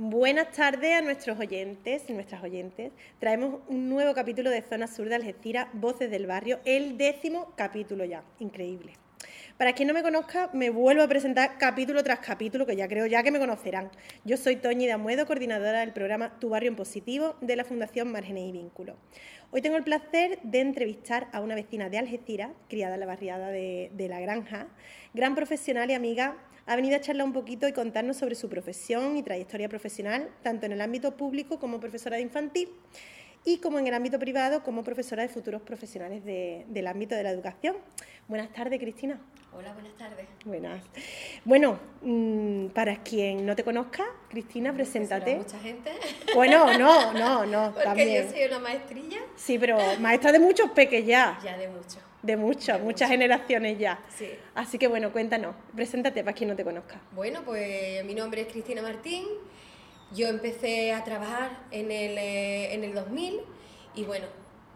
Buenas tardes a nuestros oyentes y nuestras oyentes. Traemos un nuevo capítulo de Zona Sur de Algeciras, Voces del Barrio, el décimo capítulo ya. Increíble. Para quien no me conozca, me vuelvo a presentar capítulo tras capítulo, que ya creo ya que me conocerán. Yo soy Toñi de Amuedo, coordinadora del programa Tu Barrio en Positivo de la Fundación Márgenes y Vínculos. Hoy tengo el placer de entrevistar a una vecina de Algeciras, criada en la barriada de La Granja, gran profesional y amiga ha venido a charlar un poquito y contarnos sobre su profesión y trayectoria profesional, tanto en el ámbito público como profesora de infantil y como en el ámbito privado como profesora de futuros profesionales del ámbito de la educación. Buenas tardes, Cristina. Hola, buenas tardes. Buenas. Bueno, mm, para quien no te conozca, Cristina, preséntate. mucha gente? Bueno, no, no, no. Porque yo soy una maestrilla. Sí, pero maestra de muchos peques ya. Ya, de muchos. De muchas, muchas generaciones ya. Sí. Así que bueno, cuéntanos, preséntate para quien no te conozca. Bueno, pues mi nombre es Cristina Martín. Yo empecé a trabajar en el, eh, en el 2000 y bueno,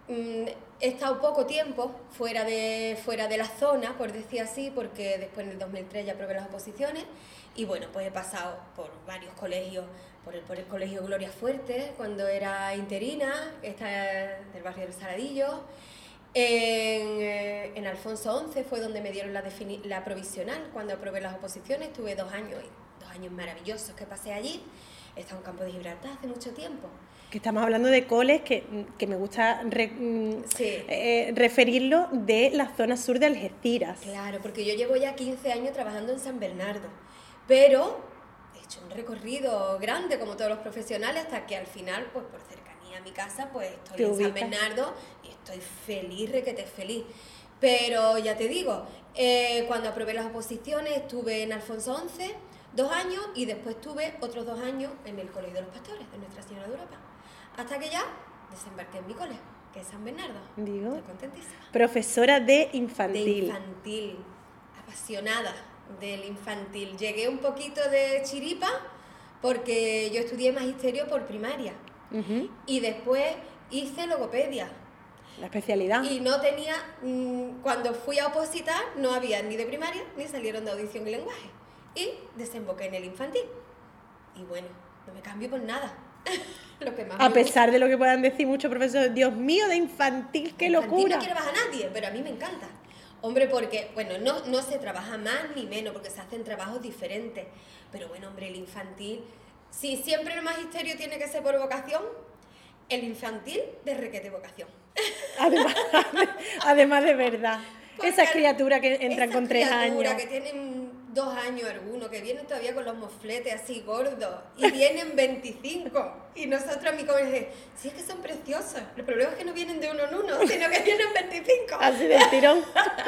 mm, he estado poco tiempo fuera de, fuera de la zona, por decir así, porque después en el 2003 ya probé las oposiciones y bueno, pues he pasado por varios colegios, por el, por el Colegio Gloria Fuerte, cuando era interina, está del barrio del Saladillo, en, eh, en, Alfonso XI fue donde me dieron la, la provisional cuando aprobé las oposiciones. Tuve dos años, dos años maravillosos que pasé allí. Estado en Campo de Gibraltar hace mucho tiempo. Que estamos hablando de coles que, que me gusta mm, eh, referirlo de la zona sur de Algeciras. Claro, porque yo llevo ya 15 años trabajando en San Bernardo, pero he hecho un recorrido grande como todos los profesionales hasta que al final, pues por a mi casa, pues estoy en San Bernardo estoy feliz, requete feliz. Pero ya te digo, eh, cuando aprobé las oposiciones estuve en Alfonso XI dos años y después tuve otros dos años en el Colegio de los Pastores de Nuestra Señora de Europa. Hasta que ya desembarqué en mi cole, que es San Bernardo. Digo. Estoy contentísima. Profesora de infantil. De infantil, apasionada del infantil. Llegué un poquito de chiripa porque yo estudié magisterio por primaria y después hice logopedia la especialidad. Y no tenía, mm, cuando fui a opositar, no había ni de primaria ni salieron de audición y lenguaje. Y desemboqué en el infantil. Y bueno, no me cambio por nada. lo que más a pesar de lo que puedan decir muchos profesores, Dios mío, de infantil, qué locura. No quiero bajar a nadie, pero a mí me encanta. Hombre, porque, bueno, no, no se trabaja más ni menos, porque se hacen trabajos diferentes. Pero bueno, hombre, el infantil, si siempre el magisterio tiene que ser por vocación, el infantil de requete vocación. Además, de verdad. Esa criatura que entran con tres años. que tienen dos años algunos, que vienen todavía con los mofletes así gordos y vienen 25. Y nosotros a mi colegio sí es que son preciosos. El problema es que no vienen de uno en uno, sino que vienen 25. Así de tirón.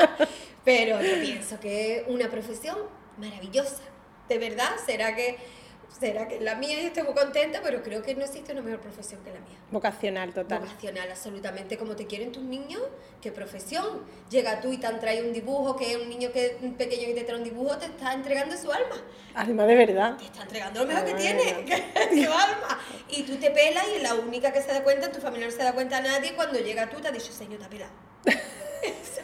Pero yo pienso que es una profesión maravillosa. De verdad, será que será que la mía y estoy muy contenta, pero creo que no existe una mejor profesión que la mía. Vocacional, total. Vocacional, absolutamente. Como te quieren tus niños, ¿qué profesión? Llega tú y te han traído un dibujo, que es un niño que un pequeño que te trae un dibujo, te está entregando su alma. Además de verdad. Te está entregando lo mejor que tiene, que su alma. Y tú te pelas y la única que se da cuenta, tu familia no se da cuenta a nadie, cuando llega tú te ha dicho, señor, te ha pelado.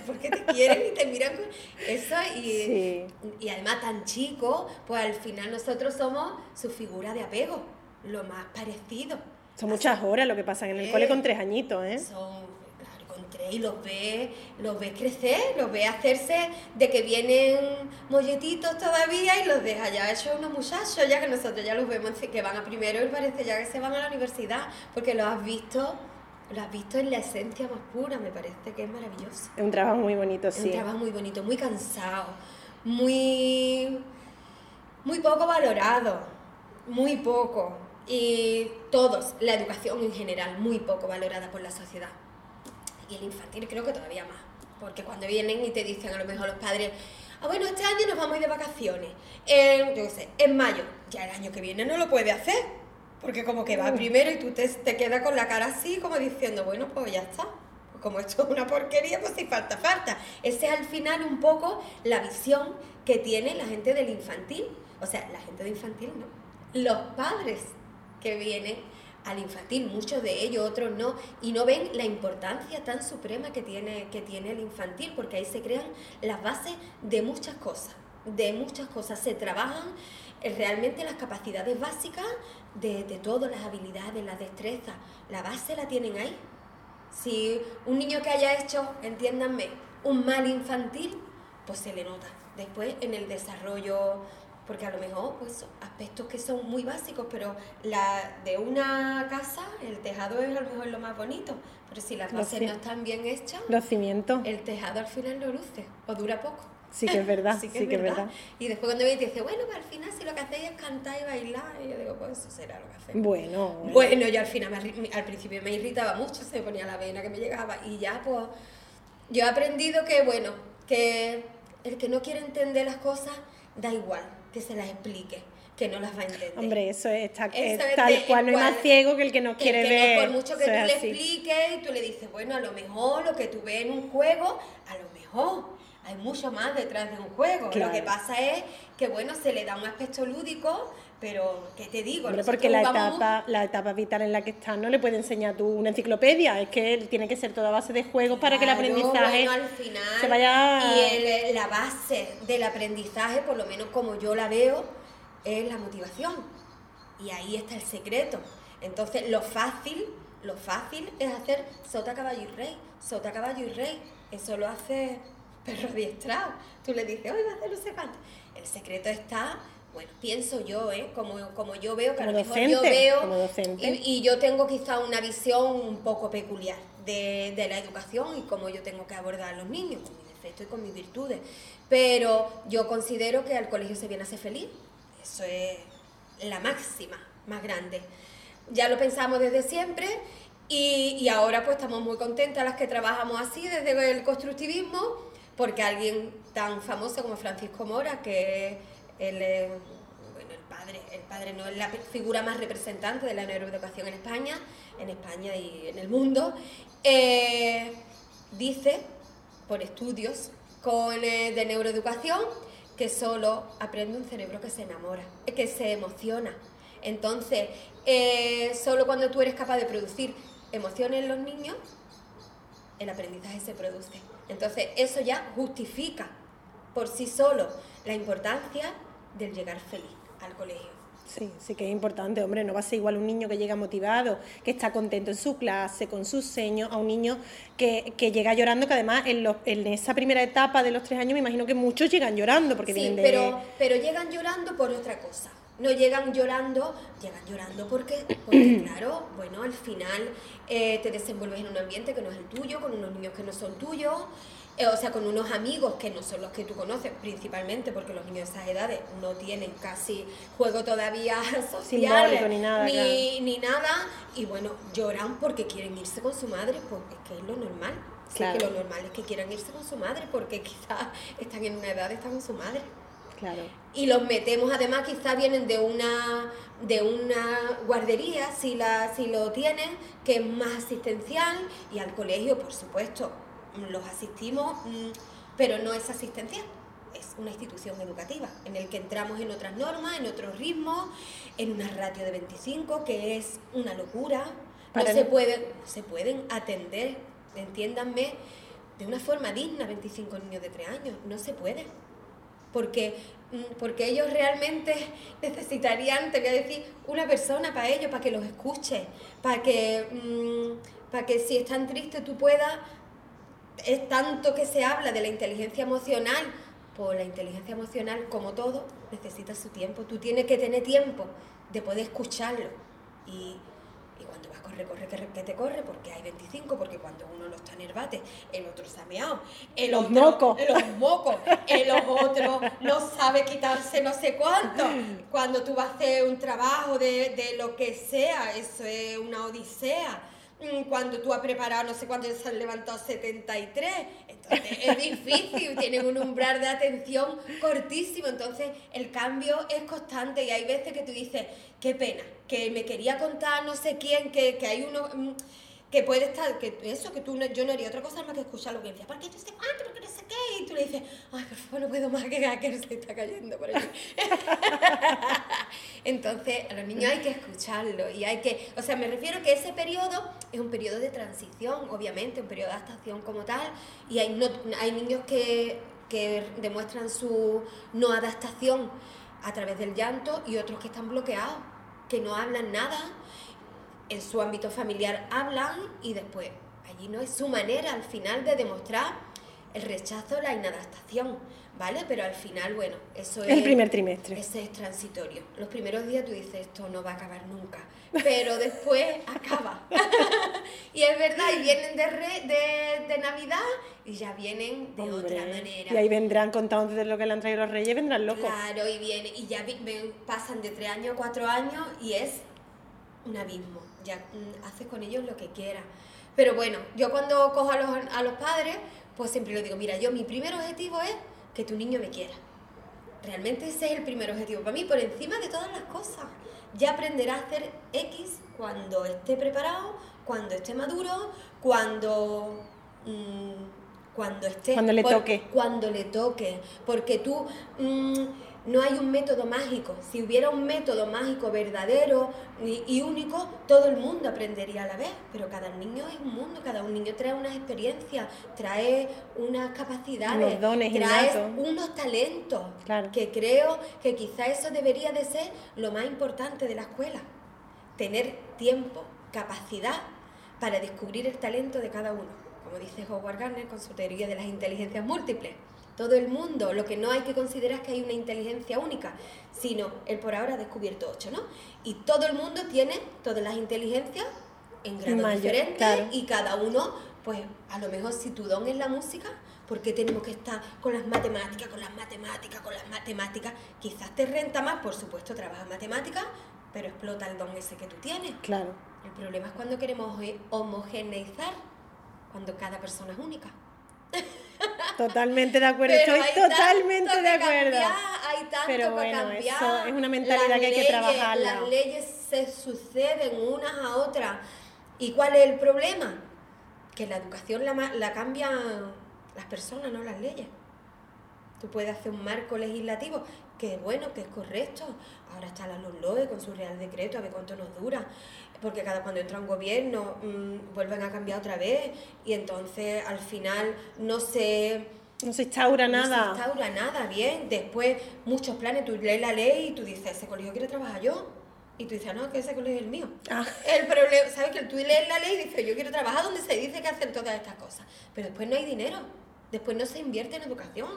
porque te quieren y te miran con eso y, y además tan chico, pues al final nosotros somos su figura de apego, lo más parecido. Son muchas horas lo que pasan en el cole con tres añitos, ¿eh? Son, claro, con tres y los ves, los ves crecer, los ves hacerse de que vienen molletitos todavía y los deja ya hechos unos muchachos, ya que nosotros ya los vemos que van a primero y parece ya que se van a la universidad, porque lo has visto lo has visto en la esencia más pura, me parece que es maravilloso. Es un trabajo muy bonito, sí. Es un trabajo muy bonito, muy cansado, muy, muy poco valorado, muy poco. Y todos, la educación en general, muy poco valorada por la sociedad. Y el infantil creo que todavía más. Porque cuando vienen y te dicen a lo mejor los padres, ah, bueno, este año nos vamos a ir de vacaciones, en, yo qué sé, en mayo, ya el año que viene no lo puede hacer, porque como que va primero y tú te, te quedas con la cara así, como diciendo, bueno, pues ya está. Como esto es una porquería, pues si falta, falta. Esa es al final un poco la visión que tiene la gente del infantil. O sea, la gente de infantil no. Los padres que vienen al infantil, muchos de ellos, otros no, y no ven la importancia tan suprema que tiene, que tiene el infantil, porque ahí se crean las bases de muchas cosas, de muchas cosas. Se trabajan eh, realmente las capacidades básicas de, de todas las habilidades, las destrezas. La base la tienen ahí. Si un niño que haya hecho, entiéndanme, un mal infantil, pues se le nota. Después en el desarrollo porque a lo mejor pues aspectos que son muy básicos, pero la de una casa, el tejado es a lo mejor lo más bonito, pero si las bases no están bien hechas, los cimientos, el tejado al final no luce o dura poco. Sí que es verdad, sí que, es, verdad. Y después cuando me dice, bueno, pues al final si lo que hacéis es cantar y bailar, y yo digo, pues eso será lo que hacemos. Bueno, bueno. Bueno, yo al final, al principio me irritaba mucho, se me ponía la vena que me llegaba, y ya pues yo he aprendido que, bueno, que el que no quiere entender las cosas, da igual que se las explique, que no las va a entender. Hombre, eso es, tal cual, no hay más ciego que el que no quiere ver. por mucho que tú le expliques y tú le dices, bueno, a lo mejor lo que tú ves en un juego, a lo mejor hay mucho más detrás de un juego. Lo que pasa es que, bueno, se le da un aspecto lúdico, pero, ¿qué te digo? Hombre, porque la etapa, la etapa vital en la que estás no le puede enseñar tú una enciclopedia, es que tiene que ser toda base de juegos para que el aprendizaje al final, se vaya... Y la base del aprendizaje, por lo menos como yo la veo, es la motivación. Y ahí está el secreto. Entonces, lo fácil, lo fácil es hacer sota, caballo y rey, sota, caballo y rey. Eso lo hace perro adiestrado. Tú le dices, hoy va a hacer no sé cuánto. El secreto está, bueno, pienso yo, ¿eh? como, como yo veo, que a lo mejor yo veo, y, yo tengo quizá una visión un poco peculiar de, de, la educación y cómo yo tengo que abordar a los niños, con mis defectos y con mis virtudes. Pero yo considero que al colegio se viene a ser feliz. Eso es la máxima, más grande. Ya lo pensamos desde siempre y, y ahora pues estamos muy contentas las que trabajamos así desde el constructivismo porque alguien tan famoso como Francisco Mora, que él bueno, el padre, el padre no es la figura más representante de la neuroeducación en España, en España y en el mundo, eh, dice, por estudios con, de neuroeducación, que solo aprende un cerebro que se enamora, que se emociona. Entonces, eh, solo cuando tú eres capaz de producir emociones en los niños, el aprendizaje se produce. Entonces, eso ya justifica por sí solo la importancia del llegar feliz al colegio. Sí, sí que es importante, hombre, no va a ser igual un niño que llega motivado, que está contento en su clase, con sus seños, a un niño que, llega llorando, que además en, en, esa primera etapa de los tres años me imagino que muchos llegan llorando, porque sí, pero, pero llegan llorando por otra cosa. No llegan llorando, llegan llorando porque, porque claro, bueno, al final eh, te desenvuelves en un ambiente que no es el tuyo, con unos niños que no son tuyos, eh, o sea, con unos amigos que no son los que tú conoces, principalmente porque los niños de esas edades no tienen casi juego todavía social, ni nada, ni, nada, y bueno, lloran porque quieren irse con su madre, pues es que es lo normal. Claro. que lo normal es que quieran irse con su madre porque quizás están en una edad de estar con su madre. Claro. Y los metemos, además, quizás vienen de una, de una guardería, si, la, si lo tienen, que es más asistencial, y al colegio, por supuesto, los asistimos, mm, pero no es asistencial. Es una institución educativa en el que entramos en otras normas, en otros ritmos, en una ratio de 25, que es una locura. No se, pueden, se pueden atender, entiéndanme, de una forma digna 25 niños de 3 años. No se puede porque, mm, porque ellos realmente necesitarían, te voy a decir, una persona para ellos, para que los escuche, para que, mm, para que si están tristes tú puedas, es tanto que se habla de la inteligencia emocional, pues la inteligencia emocional, como todo, necesita su tiempo, tú tienes que tener tiempo de poder escucharlo y corre, corre, que, te corre, porque hay 25, porque cuando uno no está en el bate, el otro se ha meado, el los otro, mocos, los mocos, el otro no sabe quitarse no sé cuánto. Cuando tú vas a hacer un trabajo de, de lo que sea, eso es una odisea. Mm, cuando tú has preparado no sé cuánto se han levantado 73. Entonces es difícil, tienen un umbral de atención cortísimo, entonces el cambio es constante y hay veces que tú dices, qué pena, que me quería contar no sé quién, que, que hay uno... que puede estar, que eso, que tú no, yo no haría otra cosa más que escuchar lo que decía, porque yo sé cuánto, porque no sé qué, y tú le dices, ay, por favor, no puedo más que que se está cayendo por allí. Entonces, a los niños hay que escucharlo y hay que, o sea, me refiero que ese periodo es un periodo de transición, obviamente, un periodo de adaptación como tal, y hay, no, hay niños que, que demuestran su no adaptación a través del llanto y otros que están bloqueados, que no hablan nada, en su ámbito familiar hablan y después allí no es su manera al final de demostrar el rechazo, la inadaptación, ¿vale? Pero al final, bueno, eso es... El primer trimestre. Ese es transitorio. Los primeros días tú dices, esto no va a acabar nunca, pero después acaba. y es verdad, y vienen de, re- de, de Navidad y ya vienen de Hombre, otra manera. Y ahí vendrán contando de lo que le han traído los reyes, vendrán locos. Claro, y viene, y ya vi- ven- pasan de tres años a cuatro años y es un abismo. Ya mm, haces con ellos lo que quieras. Pero bueno, yo cuando cojo a los, a los padres, pues siempre les digo, mira, yo mi primer objetivo es que tu niño me quiera. Realmente ese es el primer objetivo para mí, por encima de todas las cosas. Ya aprenderá a hacer X cuando esté preparado, cuando esté maduro, cuando... mm, cuando esté... Cuando le por- toque. Cuando le toque. Porque tú... mm, no hay un método mágico. Si hubiera un método mágico verdadero y, único, todo el mundo aprendería a la vez. Pero cada niño es un mundo, cada un niño trae unas experiencias, trae unas capacidades, Unos dones trae innatos. unos talentos. Claro. Que creo que quizá eso debería de ser lo más importante de la escuela. Tener tiempo, capacidad para descubrir el talento de cada uno. Como dice Howard Gardner con su teoría de las inteligencias múltiples. Todo el mundo, lo que no hay que considerar es que hay una inteligencia única, sino él por ahora ha descubierto ocho, ¿no? Y todo el mundo tiene todas las inteligencias en grados Mayor, diferentes claro. y cada uno, pues a lo mejor si tu don es la música, ¿por qué tenemos que estar con las matemáticas, con las matemáticas, con las matemáticas? Quizás te renta más, por supuesto, trabajas matemáticas, pero explota el don ese que tú tienes. Claro. El problema es cuando queremos homogeneizar, cuando cada persona es única. Totalmente de acuerdo, Pero estoy totalmente de acuerdo. cambiar, hay tanto Pero bueno, cambiar. eso es una mentalidad Las que hay que trabajarla. Las leyes se suceden unas a otras. ¿Y cuál es el problema? Que la educación la, la cambian las personas, no las leyes. Tú puedes hacer un marco legislativo que es bueno, que es correcto. Ahora está la LOE con su real decreto, a ver cuánto nos dura. Porque cada cuando entra un gobierno mm, vuelven a cambiar otra vez y entonces al final no se, No se instaura no nada. se instaura nada bien. Después muchos planes, tú lees la ley y tú dices, ese colegio quiere trabajar yo. Y tú dices, no, que ese colegio es el mío. Ah. El problema, ¿sabes? Que tú lees la ley y dices, yo quiero trabajar donde se dice que hacen todas estas cosas. Pero después no hay dinero. Después no se invierte en educación.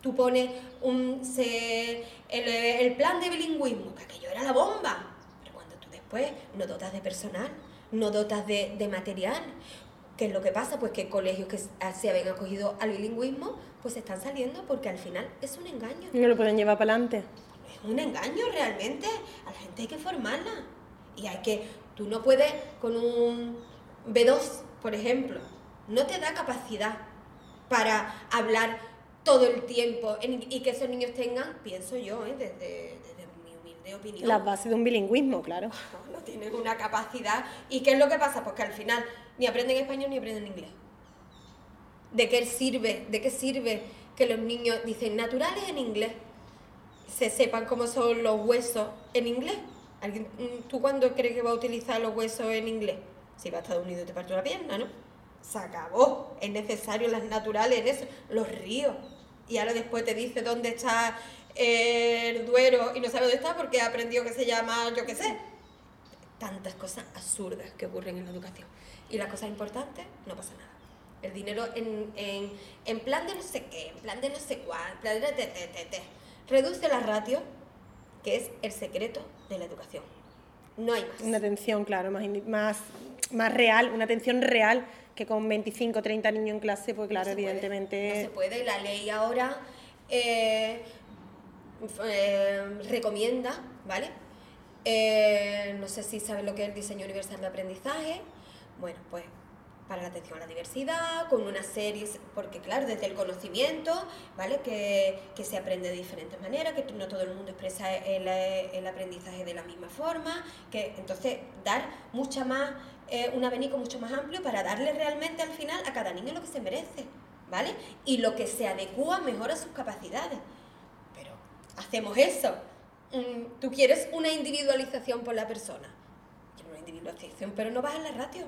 Tú pones un, se, el, el plan de bilingüismo, que aquello era la bomba. Pero cuando tú después no dotas de personal, no dotas de, de material, ¿qué es lo que pasa? Pues que colegios que se habían acogido al bilingüismo, pues están saliendo porque al final es un engaño. No lo pueden llevar para adelante. Es un engaño realmente. A la gente hay que formarla. Y hay que. Tú no puedes con un B2, por ejemplo, no te da capacidad para hablar todo el tiempo en- y que esos niños tengan, pienso yo, ¿eh? desde, desde mi humilde opinión. Las bases de un bilingüismo, claro. No tienen una capacidad. ¿Y qué es lo que pasa? Pues que al final ni aprenden español ni aprenden inglés. ¿De qué sirve? ¿De qué sirve que los niños dicen naturales en inglés? Se sepan cómo son los huesos en inglés. ¿Alguien, mm, ¿Tú cuándo crees que va a utilizar los huesos en inglés? Si va a Estados Unidos te parte una pierna, ¿no? Se acabó. Es necesario las naturales eso. Los ríos. Y ahora después te dice dónde está el Duero y no sabe dónde está porque ha aprendido que se llama, yo qué sé. Tantas cosas absurdas que ocurren en la educación. Y las cosas importantes, no pasa nada. El dinero en, en, en plan de no sé qué, en plan de no sé cuál, en plan de te, te, te, te. Reduce la ratio, que es el secreto de la educación. No hay más. Una atención, claro, más, más, más real, una atención real que con 25 30 niños en clase, pues claro, No se puede, evidentemente... no se puede. La ley ahora eh, eh, recomienda, ¿vale? Eh, no sé si sabes lo que es el diseño universal de aprendizaje, Bueno, pues para la atención a la diversidad, con una serie, porque claro, desde el conocimiento, ¿vale? Que, que se aprende de diferentes maneras, que no todo el mundo expresa el, el aprendizaje de la misma forma, que entonces dar mucha más, eh, un abanico mucho más amplio para darle realmente al final a cada niño lo que se merece, ¿vale? Y lo que se adecua mejor a sus capacidades. Pero hacemos eso. Mm, Tú quieres una individualización por la persona. Quiero una individualización, pero no vas a la ratio.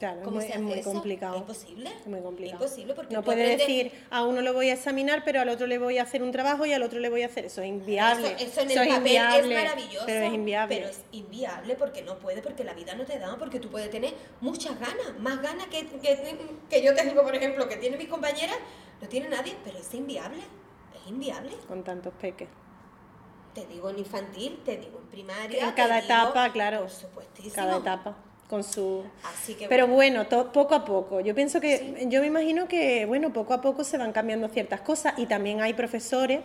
Claro, ¿Cómo es muy, se es hace muy eso? complicado. Es imposible. Es muy complicado. Es imposible porque no puede aprendes- decir a uno lo voy a examinar, pero al otro le voy a hacer un trabajo y al otro le voy a hacer. Eso es inviable. Eso, eso en el papel inviable, es maravilloso. Pero es inviable. pero es inviable porque no puede, porque la vida no te da, porque tú puedes tener muchas ganas, más ganas que, que, que yo tengo, por ejemplo, que tiene mis compañeras, no tiene nadie, pero es inviable. Es inviable. Con tantos peques. Te digo en infantil, te digo en primaria. En cada digo- etapa, claro. Por supuestísimo. Cada etapa. Con su. Así que Pero bueno, to- poco a poco. Yo pienso que, yo me imagino que, bueno, poco a poco se van cambiando ciertas cosas y también hay profesores,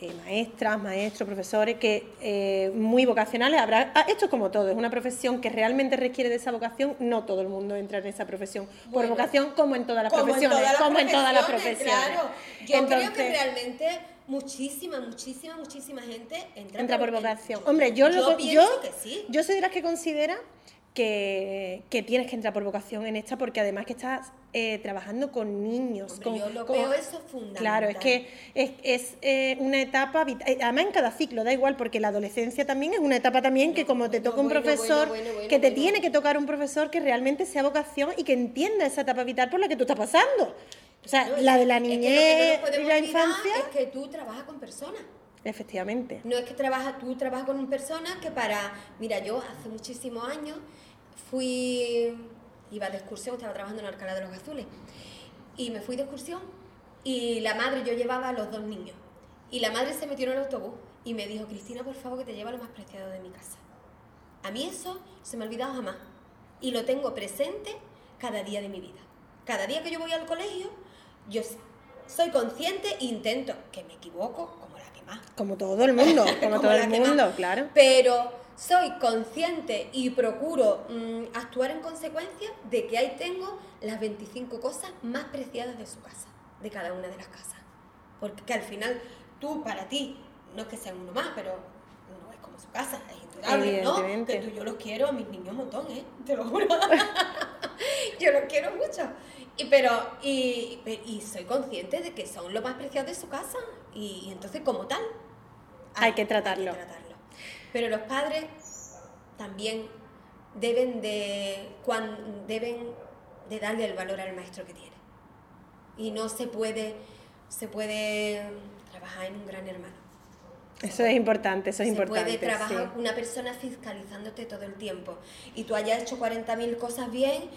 eh, maestras, maestros, profesores que eh, muy vocacionales. Habrá, ah, esto es como todo, es una profesión que realmente requiere de esa vocación. No todo el mundo entra en esa profesión por vocación, como en todas las como en profesiones, todas las como en todas las profesiones. Claro. Yo creo que Entonces, realmente muchísima, muchísima, muchísima gente entra, entra por vocación. Hombre, yo, lo, pienso yo, que sí. yo soy de las que considera que, que tienes que entrar por vocación en esta porque además que estás eh, trabajando con niños. Hombre, con, yo lo con- veo eso fundamental. Claro, es que es, es, eh, una etapa, vit- eh, además en cada ciclo, da igual, porque la adolescencia también es una etapa también que como te toca un profesor, bueno, bueno, bueno, que te tiene que tocar un profesor que realmente sea vocación y que entienda esa etapa vital por la que tú estás pasando. O sea, la de la es que que niñez y la infancia, Es que tú trabajas con personas. Efectivamente. No es que trabajas, tú trabajas con personas que para. Mira, yo hace muchísimos años fui. Iba de excursión, estaba trabajando en Alcalá de los Azules. Y me fui de excursión y la madre, yo llevaba a los dos niños. Y la madre se metió en el autobús y me dijo: Cristina, por favor, que te lleva lo más preciado de mi casa. A mí eso se me ha olvidado jamás. Y lo tengo presente cada día de mi vida. Cada día que yo voy al colegio, yo soy consciente e intento, que me equivoco, más, Como todo el mundo, como, Como todo el más. mundo, claro. pero soy consciente y procuro mm, actuar en consecuencia de que ahí tengo las 25 cosas más preciadas de su casa, de cada una de las casas. Porque al final tú, para ti, no es que sean uno más, pero no es como su casa, es indudable, ¿no? Que tú, yo los quiero a mis niños un montón, ¿eh? Te lo juro. yo los quiero mucho. Y, pero, y, y soy consciente de que son lo más preciado de su casa. Y, y entonces, como tal, Hay que tratarlo. tratarlo. Pero los padres también deben de, cuan- deben de darle el valor al maestro que tiene. Y no se puede, se puede trabajar en un gran hermano. Eso es importante, eso es se importante. puede trabajar sí. una persona fiscalizándote todo el tiempo y tú hayas hecho 40.000 cosas bien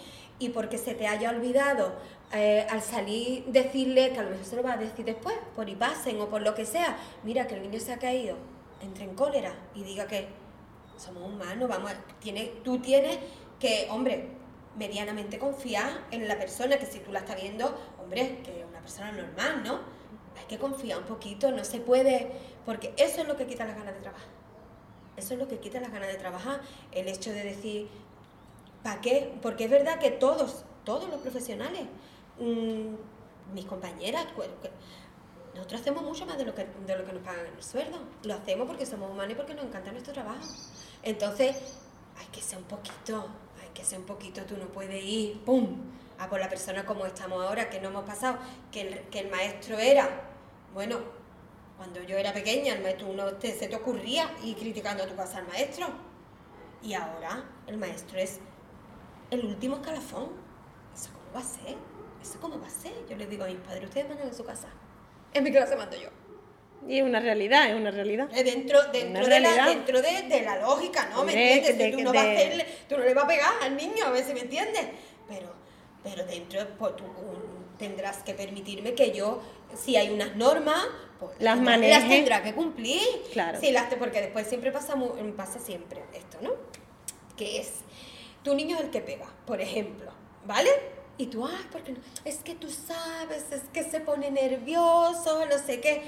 y porque se te haya olvidado eh, al salir decirle, que a lo mejor se lo va a decir después, por y pasen o por lo que sea, mira que el niño se ha caído, entre en cólera y diga que somos humanos, vamos, tiene, tú tienes que, hombre, medianamente confiar en la persona que si tú la estás viendo, hombre, que es una persona normal, ¿no? Hay que confiar un poquito, no se puede, porque eso es lo que quita las ganas de trabajar. Eso es lo que quita las ganas de trabajar, el hecho de decir, ¿para qué? Porque es verdad que todos, todos los profesionales, mm, mis compañeras, nosotros hacemos mucho más de lo, que, de lo que nos pagan en el sueldo. Lo hacemos porque somos humanos y porque nos encanta nuestro trabajo. Entonces, hay que ser un poquito, hay que ser un poquito, tú no puedes ir, ¡pum!, a por la persona como estamos ahora, que no hemos pasado, que el, que el maestro era, bueno, cuando yo era pequeña, el maestro, uno te- se te ocurría ir criticando a tu casa al maestro. Y ahora el maestro es el último escalafón. ¿Eso cómo va a ser? ¿Eso cómo va a ser? Yo les digo a mis padres, ustedes mandan en su casa. En mi clase mando yo. Y es una realidad, es una realidad. Dentro, dentro, de realidad. la, dentro de, de la lógica, ¿no? ¿Me entiendes? de- tú, no vas a hacerle, tú no le vas a pegar al niño, a ver si me entiendes. Pero, pero dentro, pues, tú um, tendrás que permitirme que yo, si hay unas normas, pues Las maneje. las tendrá que cumplir. Claro. Sí, las, porque después siempre pasa, pasa siempre esto, ¿no? Que es, tu niño es el que pega, por ejemplo, ¿vale? Y tú, ay, porque no? es que tú sabes, es que se pone nervioso, no sé qué.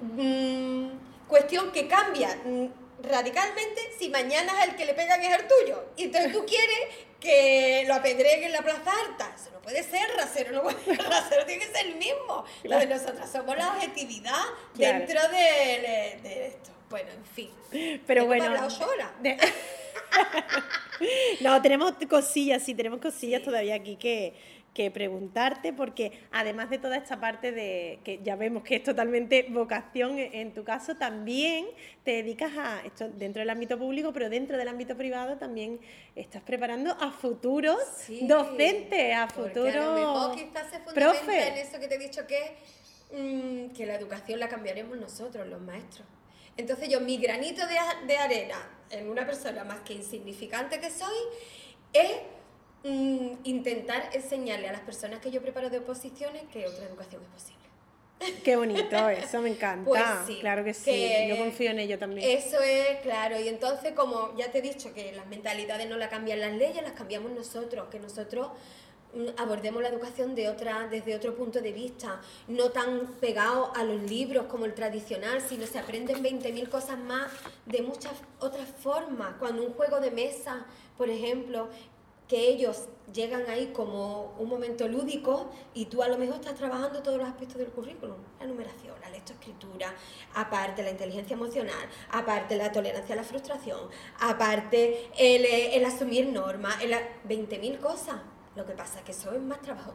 Mm, cuestión que cambia mm, radicalmente si mañana el que le pegan es el tuyo. Y entonces tú quieres que lo apedreguen en la plaza alta. Eso no puede ser, rasero no puede ser, rasero tiene que ser el mismo. Entonces nosotros somos la objetividad dentro de, de, esto. Bueno, en fin. Pero bueno. no, tenemos cosillas, sí, tenemos cosillas todavía aquí que, que preguntarte, porque además de toda esta parte de que ya vemos que es totalmente vocación en tu caso, también te dedicas a esto dentro del ámbito público, pero dentro del ámbito privado también estás preparando a futuros docentes, a futuros quizás se en eso que te he dicho que, mm, que la educación la cambiaremos nosotros, los maestros. Entonces yo, mi granito de, de arena en una persona más que insignificante que soy, es Mm, intentar enseñarle a las personas que yo preparo de oposiciones que otra educación es posible. Qué bonito, eso me encanta. Pues sí, claro que sí, yo confío en ello también. Eso es, claro, y entonces como ya te he dicho que las mentalidades no las cambian las leyes, las cambiamos nosotros, que nosotros abordemos la educación de otra, desde otro punto de vista, no tan pegado a los libros como el tradicional, sino se aprenden 20.000 cosas más de muchas otras formas. Cuando un juego de mesa, por ejemplo, que ellos llegan ahí como un momento lúdico y tú a lo mejor estás trabajando todos los aspectos del currículum, la numeración, la lectoescritura, aparte la inteligencia emocional, aparte la tolerancia a la frustración, aparte el, el asumir normas, el, 20.000 cosas. Lo que pasa es que eso es más trabajo,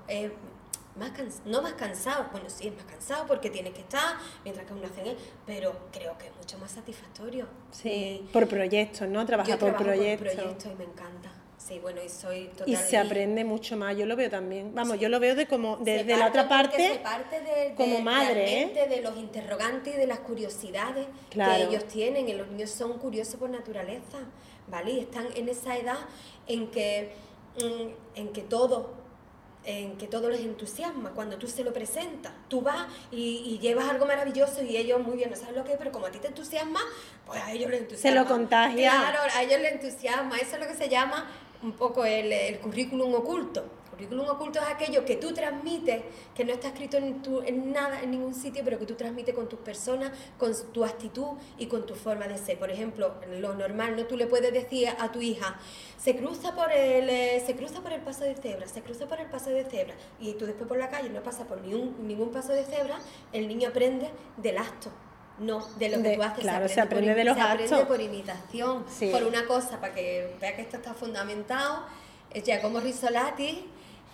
más no más cansado, bueno sí es más cansado porque tienes que estar mientras que uno hace pero creo que es mucho más satisfactorio. Sí, por proyectos, ¿no? Trabajar por proyectos. por proyectos y me encanta. Sí, bueno, y soy Y se aprende mucho más, yo lo veo también. Vamos, yo lo veo de como desde la otra parte, parte de, como madre, ¿eh? de los interrogantes y de las curiosidades que ellos tienen. Y los niños son curiosos por naturaleza, ¿vale? Y están en esa edad en que, mm, en que todo en que todo les entusiasma, cuando tú se lo presentas, tú vas y, llevas algo maravilloso y ellos muy bien no saben lo que es, pero como a ti te entusiasma, pues a ellos les entusiasma. Se lo contagia. Claro, a ellos les entusiasma, eso es lo que se llama un poco el, el currículum oculto. El currículum oculto es aquello que tú transmites, que no está escrito en, tu, en nada, en ningún sitio, pero que tú transmites con tus personas, con tu actitud y con tu forma de ser. Por ejemplo, lo normal, ¿no? Tú le puedes decir a tu hija, se cruza por el, eh, se cruza por el paso de cebra, se cruza por el paso de cebra, y tú después por la calle no pasas por ningún, ningún paso de cebra, el niño aprende del acto no, de lo que tú haces. Claro, se aprende, de los se aprende por imitación. Por una cosa, para que vea que esto está fundamentado, es Giacomo Risolati,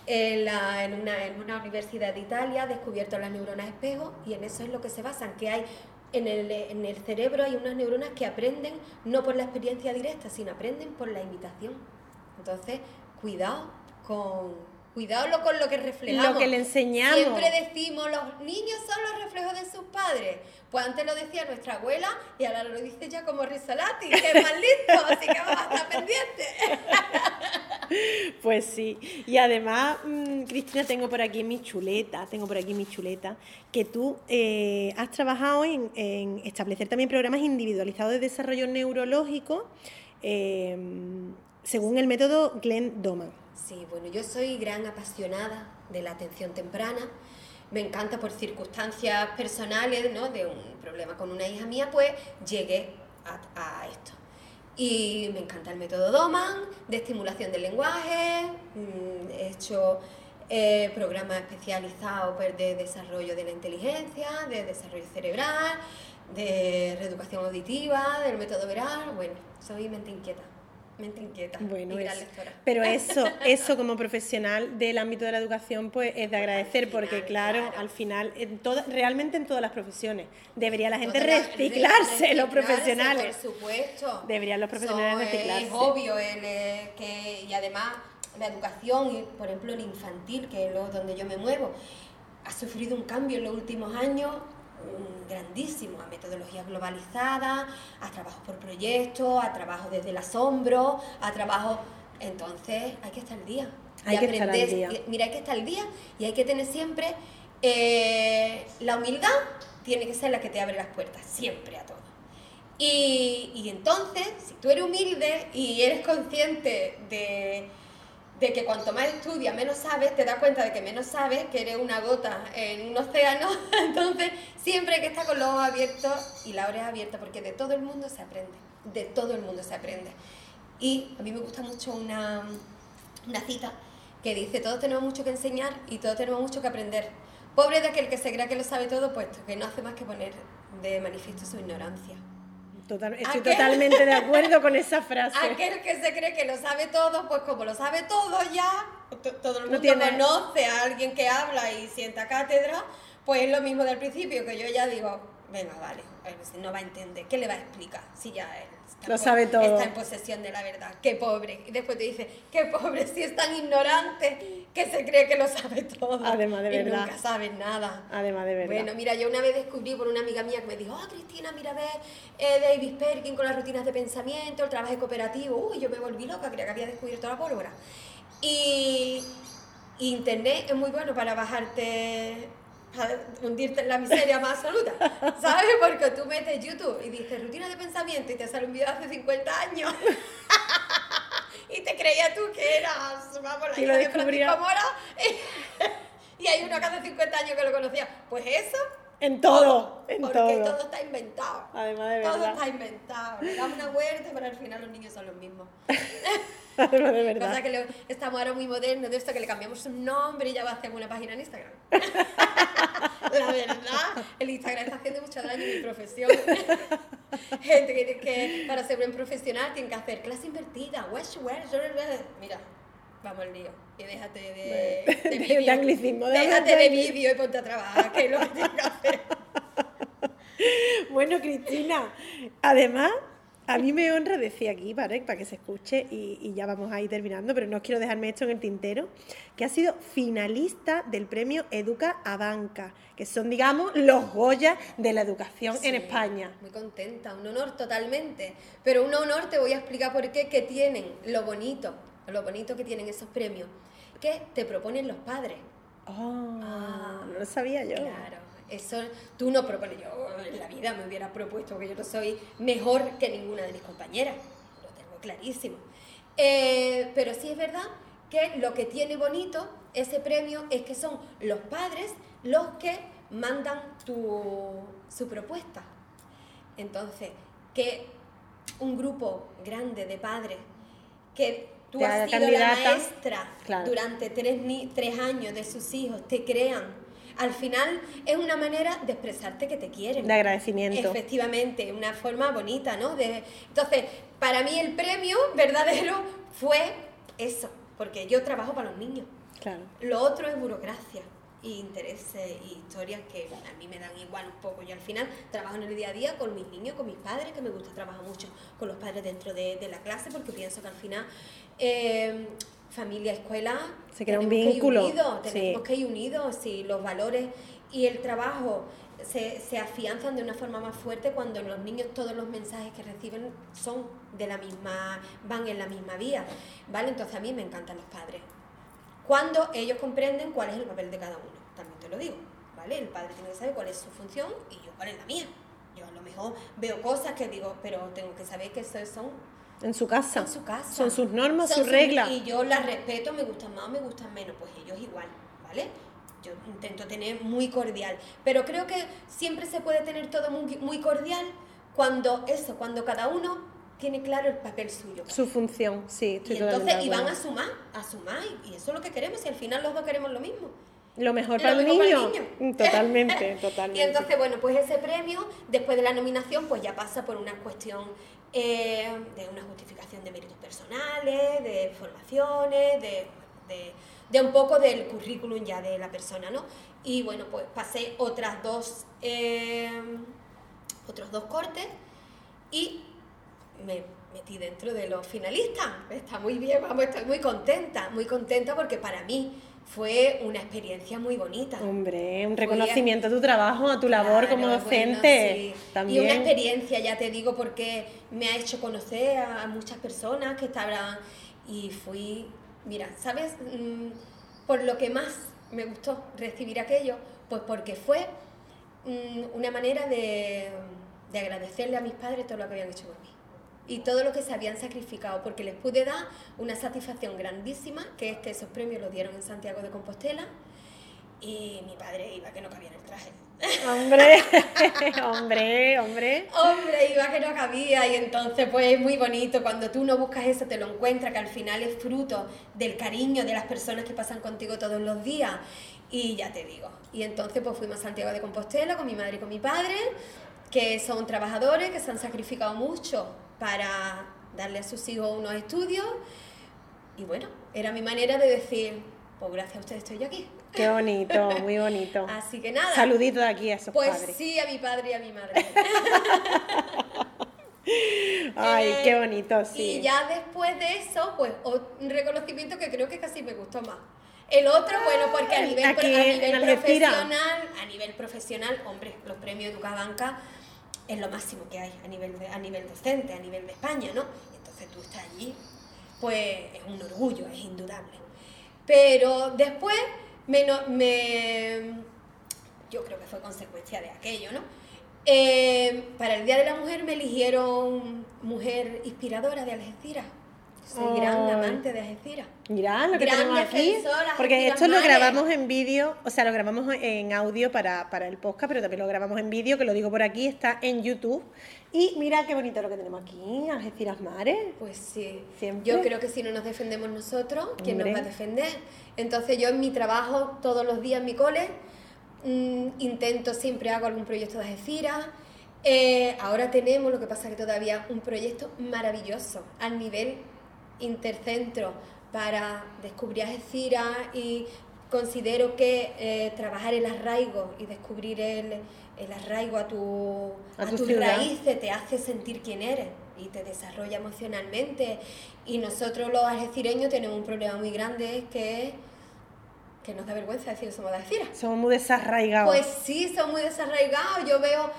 en, la, en, una, en una universidad de Italia, ha descubierto las neuronas espejo y en eso es lo que se basan, que hay en el, en el cerebro hay unas neuronas que aprenden no por la experiencia directa, sino aprenden por la imitación. Entonces, cuidado con, Cuidado con lo que reflejamos. Lo que le enseñamos. Siempre decimos, los niños son los reflejos de sus padres. Pues antes lo decía nuestra abuela y ahora lo dice ya como Risolati, que es más listo, así que vamos a estar pendientes. Pues sí. Y además, mm, Cristina, tengo por aquí mi chuleta, tengo por aquí mi chuleta, que tú eh, has trabajado en, establecer también programas individualizados de desarrollo neurológico eh, según el método Glenn Doman. Sí, bueno, yo soy gran apasionada de la atención temprana. Me encanta por circunstancias personales, ¿no? De un problema con una hija mía, pues llegué a, esto. Y me encanta el método Doman, de estimulación del lenguaje, mm, he hecho eh, programas especializados de desarrollo de la inteligencia, de desarrollo cerebral, de reeducación auditiva, del método veral, bueno, soy mente inquieta inquieta bueno, Pero eso, eso como profesional del ámbito de la educación, pues es de agradecer, porque claro, al final, en realmente en todas las profesiones, debería la gente reciclarse, los profesionales. Por supuesto. Deberían los profesionales reciclarse. Es obvio el, que, y además la educación, por ejemplo el infantil, que es lo, donde yo me muevo, ha sufrido un cambio en los últimos años grandísimo, a metodología globalizada, a trabajo por proyecto, a trabajo desde el asombro, a trabajo... Entonces hay que estar al día. Hay que estar al día. Mira, hay que estar al día y hay que tener siempre eh, la humildad, tiene que ser la que te abre las puertas, siempre a todo. Y, y entonces, si tú eres humilde y eres consciente de de que cuanto más estudias, menos sabes, te das cuenta de que menos sabes, que eres una gota en un océano, entonces siempre hay que estar con los ojos abiertos y la oreja abierta, porque de todo el mundo se aprende, de todo el mundo se aprende. Y a mí me gusta mucho una, una cita que dice, todos tenemos mucho que enseñar y todos tenemos mucho que aprender. Pobre de aquel que se crea que lo sabe todo, puesto que no hace más que poner de manifiesto su ignorancia. Estoy totalmente de acuerdo con esa frase. Aquel que se cree que lo sabe todo, pues como lo sabe todo ya, todo el mundo conoce a alguien que habla y sienta cátedra, pues es lo mismo del principio, que yo ya digo, venga, vale, no va a entender, ¿qué le va a explicar si ya él lo sabe todo. Está en posesión de la verdad. Qué pobre. Y después te dice, qué pobre, si es tan ignorante que se cree que lo sabe todo. Además de y verdad. nunca sabes nada. Además de verdad. Bueno, mira, yo una vez descubrí por una amiga mía que me dijo, oh, Cristina, mira, ve eh, David Perkin con las rutinas de pensamiento, el trabajo cooperativo. Uy, yo me volví loca, creía que había descubierto la pólvora. Y Internet es muy bueno para bajarte hundirte en la miseria más absoluta, ¿sabes? Porque tú metes YouTube y dices rutina de pensamiento y te sale un video de hace 50 años y te creías tú que eras, vamos, la hija de Francisco Mora y hay uno que hace 50 años que lo conocía. Pues eso en todo, en porque todo. Porque todo está inventado. Además de todo verdad. está inventado. Le damos una vuelta, pero al final los niños son los mismos. Además de verdad. Cosa que estamos ahora muy modernos de esto, que le cambiamos un nombre y ya va a hacer una página en Instagram. La verdad, el Instagram está haciendo mucho daño en mi profesión. Gente que, que para ser buen profesional tiene que hacer clase invertida, mira, vamos al lío. Y déjate de, de, vídeo. De anglicismo. De déjate de vídeo y ponte a trabajar, que es lo que tienes que hacer. Bueno, Cristina, además, a mí me honra decir aquí, para, para que se escuche, y, y, ya vamos a ir terminando, pero no quiero dejarme esto en el tintero, que ha sido finalista del premio Educa a Banca, que son, digamos, los Goya de la educación sí, en España. Muy contenta, un honor totalmente. Pero un honor, te voy a explicar por qué, que tienen lo bonito, lo bonito que tienen esos premios, que te proponen los padres. Oh, ah, no lo sabía yo. Claro. Eso tú no propones. Yo en la vida me hubiera propuesto que yo no soy mejor que ninguna de mis compañeras. Lo tengo clarísimo. Eh, pero sí es verdad que lo que tiene bonito ese premio es que son los padres los que mandan tu, su propuesta. Entonces, que un grupo grande de padres que tú has sido la maestra claro. durante tres, tres años de sus hijos, te crean al final es una manera de expresarte que te quieren. De agradecimiento. Efectivamente, una forma bonita, ¿no? De, entonces, para mí el premio verdadero fue eso, porque yo trabajo para los niños. Claro. Lo otro es burocracia y intereses y historias que a mí me dan igual un poco. Yo al final trabajo en el día a día con mis niños, con mis padres, que me gusta trabajar mucho con los padres dentro de, de la clase, porque pienso que al final... Eh, familia, escuela, se crea un vínculo. Que ir unidos, tenemos sí. que ir unidos, si los valores y el trabajo se, se, afianzan de una forma más fuerte cuando los niños todos los mensajes que reciben son de la misma, van en la misma vía, ¿vale? Entonces a mí me encantan los padres. Cuando ellos comprenden cuál es el papel de cada uno, también te lo digo, ¿vale? El padre tiene que saber cuál es su función y yo cuál es la mía. Yo a lo mejor veo cosas que digo, pero tengo que saber que esos son en su casa. En su casa. Son sus normas, Son sus reglas. Y yo las respeto, me gustan más o me gustan menos, pues ellos igual, ¿vale? Yo intento tener muy cordial. Pero creo que siempre se puede tener todo muy, muy cordial cuando eso, cuando cada uno tiene claro el papel suyo. Su función, sí. Estoy y entonces, y van a sumar, a sumar, y eso es lo que queremos, y al final los dos queremos lo mismo. Lo mejor Lo para el mejor niño. para el niño. Totalmente, totalmente. Y entonces, bueno, pues ese premio, después de la nominación, pues ya pasa por una cuestión eh, de una justificación de méritos personales, de formaciones, de, de, un poco del currículum ya de la persona, ¿no? Y bueno, pues pasé otras dos, eh, otros dos cortes y me metí dentro de los finalistas. Está muy bien, vamos, estoy muy contenta, muy contenta porque para mí fue una experiencia muy bonita. Hombre, un reconocimiento a tu trabajo, a tu labor Claro, como docente. bueno, sí. También. Y una experiencia, ya te digo, porque me ha hecho conocer a muchas personas que estaban y fui, mira, ¿sabes? Mm, Por lo que más me gustó recibir aquello, pues porque fue mm, una manera de, de agradecerle a mis padres todo lo que habían hecho por mí y todo lo que se habían sacrificado, porque les pude dar una satisfacción grandísima, que es que esos premios los dieron en Santiago de Compostela, y mi padre iba que no cabía en el traje. Hombre, hombre, hombre. Hombre, iba que no cabía y entonces pues es muy bonito cuando tú no buscas eso, te lo encuentras, que al final es fruto del cariño de las personas que pasan contigo todos los días y ya te digo. Y entonces pues fuimos a Santiago de Compostela con mi madre y con mi padre, que son trabajadores, que se han sacrificado mucho para darle a sus hijos unos estudios y bueno, era mi manera de decir, pues gracias a ustedes estoy yo aquí. Qué bonito, muy bonito. Así que nada. Saludito de aquí a esos pues padres. sí, a mi padre y a mi madre. Ay, Eh, qué bonito, sí. Y ya después de eso, pues un reconocimiento que creo que casi me gustó más. El otro, bueno, porque a nivel, Aquí a nivel profesional, a nivel profesional, hombre, los premios Educabanca es lo máximo que hay a nivel, a nivel docente, a nivel de España, ¿no? Entonces tú estás allí, pues es un orgullo, es indudable. Pero después me, me yo creo que fue consecuencia de aquello, ¿no? Eh, para el Día de la Mujer me eligieron mujer inspiradora de Algeciras. Soy gran amante de Algeciras. Mirá lo que Gran tenemos aquí. Porque esto lo grabamos en vídeo, o sea, lo grabamos en audio para, para el podcast, pero también lo grabamos en vídeo, que lo digo por aquí, está en YouTube. Y mira qué bonito lo que tenemos aquí, Algeciras Mares. Pues sí, Siempre. yo creo que si no nos defendemos nosotros, ¿quién nos va a defender? Entonces yo en mi trabajo, todos los días en mi cole, mm, intento, siempre hago algún proyecto de Algeciras. Eh, ahora tenemos, lo que pasa que todavía, un proyecto maravilloso al nivel intercentro para descubrir Algeciras y considero que eh, trabajar el arraigo y descubrir el, el arraigo a, tu, A a tu tus ciudad. raíces te hace sentir quién eres y te desarrolla emocionalmente. Y nosotros los algecireños tenemos un problema muy grande que es que nos da vergüenza decir que somos de Algeciras. Somos muy desarraigados. Pues sí, son muy desarraigados. Yo veo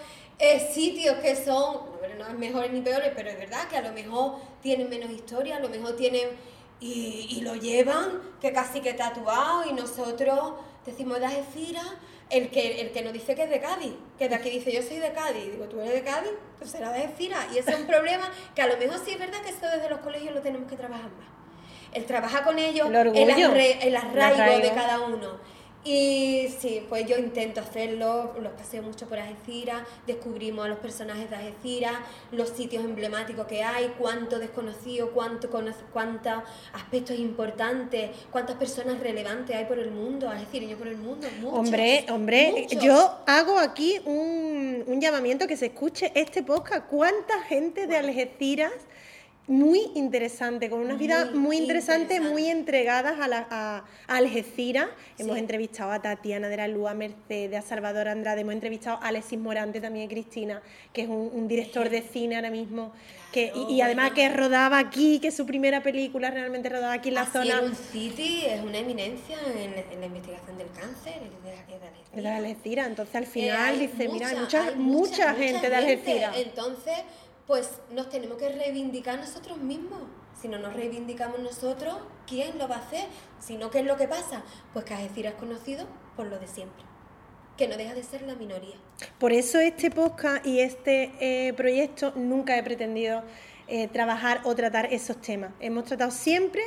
eh, sitios que son, no es mejores ni peores, pero es verdad que a lo mejor tienen menos historia, a lo mejor tienen y, y lo llevan que casi que tatuado y nosotros decimos de Algeciras. El que, el que nos dice que es de Cádiz, que de aquí dice yo soy de Cádiz, digo tú eres de Cádiz, pues será de Algeciras. Y ese es un problema que a lo mejor sí es verdad que eso desde los colegios lo tenemos que trabajar más. El trabajar con ellos, El orgullo. arre- el arraigo de arraigo. cada uno. Y sí, pues yo intento hacerlo, los paseo mucho por Algeciras, descubrimos a los personajes de Algeciras, los sitios emblemáticos que hay, cuánto desconocido, cuánto cuántos aspectos importantes, cuántas personas relevantes hay por el mundo, algecireños por el mundo, muchos, Hombre, hombre, muchos. yo hago aquí un, un llamamiento que se escuche este podcast. ¿Cuánta gente de Algeciras muy interesante, con una vida Muy muy interesante, interesante. muy entregadas a, la, a, a Algeciras? Hemos Sí. entrevistado a Tatiana de la Luz, a Mercedes, a Salvador Andrade, hemos entrevistado a Alexis Morante también, Cristina, que es un, un director de cine ahora mismo, que, y, y Claro, además bueno. que rodaba aquí, que su primera película realmente rodaba aquí en la Así zona. en un City es una eminencia en, en la investigación del cáncer, es de, es de Algeciras. de Algeciras, entonces al Eh, final hay dice, mira, hay mucha- mucha, hay mucha, gente de Algeciras. Entonces, pues nos tenemos que reivindicar nosotros mismos. Si no nos reivindicamos nosotros, ¿quién lo va a hacer? Si no, ¿qué es lo que pasa? Pues que Algeciras es conocido por lo de siempre. Que no deja de ser la minoría. Por eso este podcast y este eh, proyecto nunca he pretendido eh, trabajar o tratar esos temas. Hemos tratado siempre.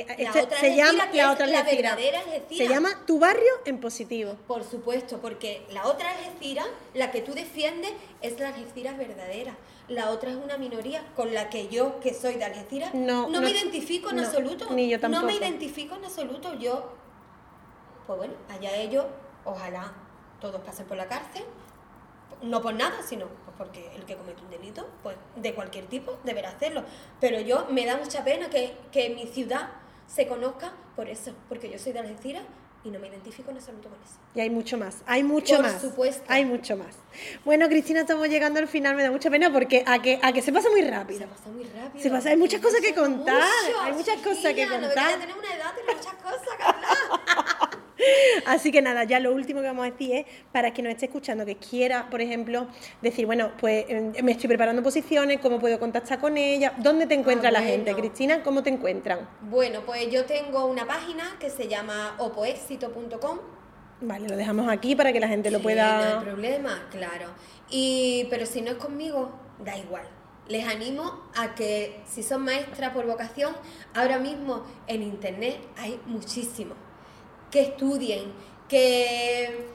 Eh, La este otra se llama que la otra la verdadera Algeciras. Se llama Tu barrio en positivo. Por supuesto, porque la otra Algeciras, la que tú defiendes, es la Algeciras verdadera. La otra es una minoría con la que yo, que soy de Algeciras, No, no, no, me identifico en no, absoluto. ni yo No me tampoco. identifico en absoluto. Yo, pues bueno, allá ellos, ojalá todos pasen por la cárcel. No por nada, sino pues porque el que comete un delito, pues de cualquier tipo, deberá hacerlo. Pero yo me da mucha pena que, que mi ciudad se conozca por eso, porque yo soy de Algeciras y no me identifico en absoluto con eso. Y hay mucho más, hay mucho Por más. supuesto. Hay mucho más. Bueno, Cristina, estamos llegando al final, me da mucha pena porque a que, a que se pasa muy rápido. Se pasa muy rápido. Se pasa, hay muchas cosas que contar, mucho, hay muchas cosas que no, contar. ya tenemos una edad, tenemos muchas cosas que hablar. Así que nada, ya lo último que vamos a decir es para quien nos esté escuchando, que quiera, por ejemplo, decir, bueno, pues eh, me estoy preparando posiciones, ¿cómo puedo contactar con ella? ¿Dónde te encuentra Ah, la gente? Cristina, ¿cómo te encuentran? Bueno, pues yo tengo una página que se llama opoexito.com. Vale, lo dejamos aquí para que la gente lo pueda... No hay problema, claro. Y, pero si no es conmigo, da igual. Les animo a que si son maestras por vocación, ahora mismo en internet hay muchísimo. Que estudien, que,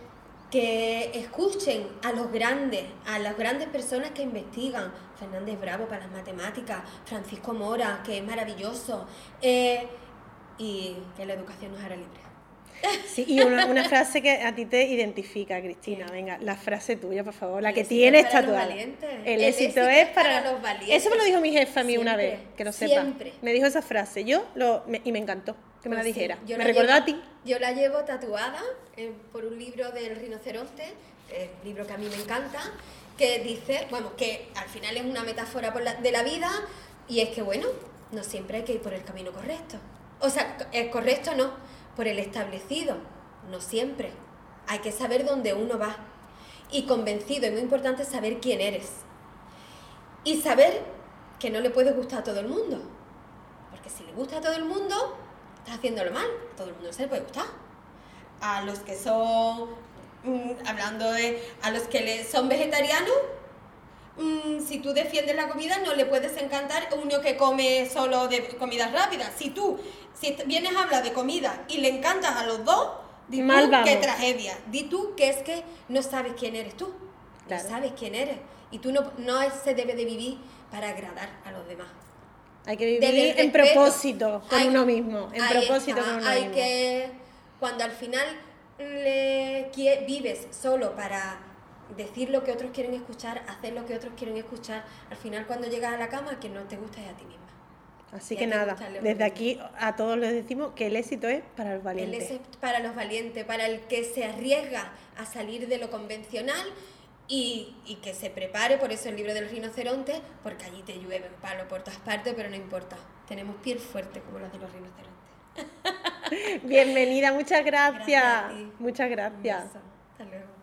que escuchen a los grandes, a las grandes personas que investigan. Fernández Bravo para las matemáticas, Francisco Mora, que es maravilloso, eh, y que la educación nos hará libres. Sí, y una, una, frase que a ti te identifica, Cristina. Venga, la frase tuya, por favor, la que tienes tatuada. El, el éxito, es para, los valientes. Eso me lo dijo mi jefa a mí una vez, que lo sepa. Siempre. Me dijo esa frase, yo lo, y me encantó que me la pues dijera. me recordó a ti. Yo la llevo tatuada eh, por un libro del rinoceronte, eh, libro que a mí me encanta, que dice, bueno, que al final es una metáfora de la vida y es que, bueno, no siempre hay que ir por el camino correcto. O sea, es correcto no, por el establecido, no siempre. Hay que saber dónde uno va. Y convencido, es muy importante saber quién eres. Y saber que no le puede gustar a todo el mundo. Porque si le gusta a todo el mundo, estás haciéndolo mal. A todo el mundo se le puede gustar. A los que son, mm, hablando de, a los que le, son vegetarianos, Mm, si tú defiendes la comida, no le puedes encantar uno que come solo de comidas rápidas. Si tú si vienes a hablar de comida y le encantas a los dos, di tú qué tragedia. Di tú que es que no sabes quién eres tú. No sabes quién eres. Y tú no, no se debe de vivir para agradar a los demás. Hay que vivir en propósito con uno mismo. En propósito con uno hay que, cuando al final le, vives solo para decir lo que otros quieren escuchar, hacer lo que otros quieren escuchar, al final cuando llegas a la cama que no te gusta es a ti misma. Así que nada, desde aquí a todos les decimos que el éxito es para los valientes. El éxito para los valientes, para el que se arriesga a salir de lo convencional y, y, que se prepare, por eso el libro del rinoceronte, porque allí te llueven palo por todas partes, pero no importa, tenemos piel fuerte como los de los rinocerontes. Bienvenida, muchas gracias. muchas gracias. Hasta luego.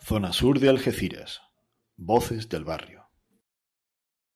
Zona sur de Algeciras. Voces del barrio.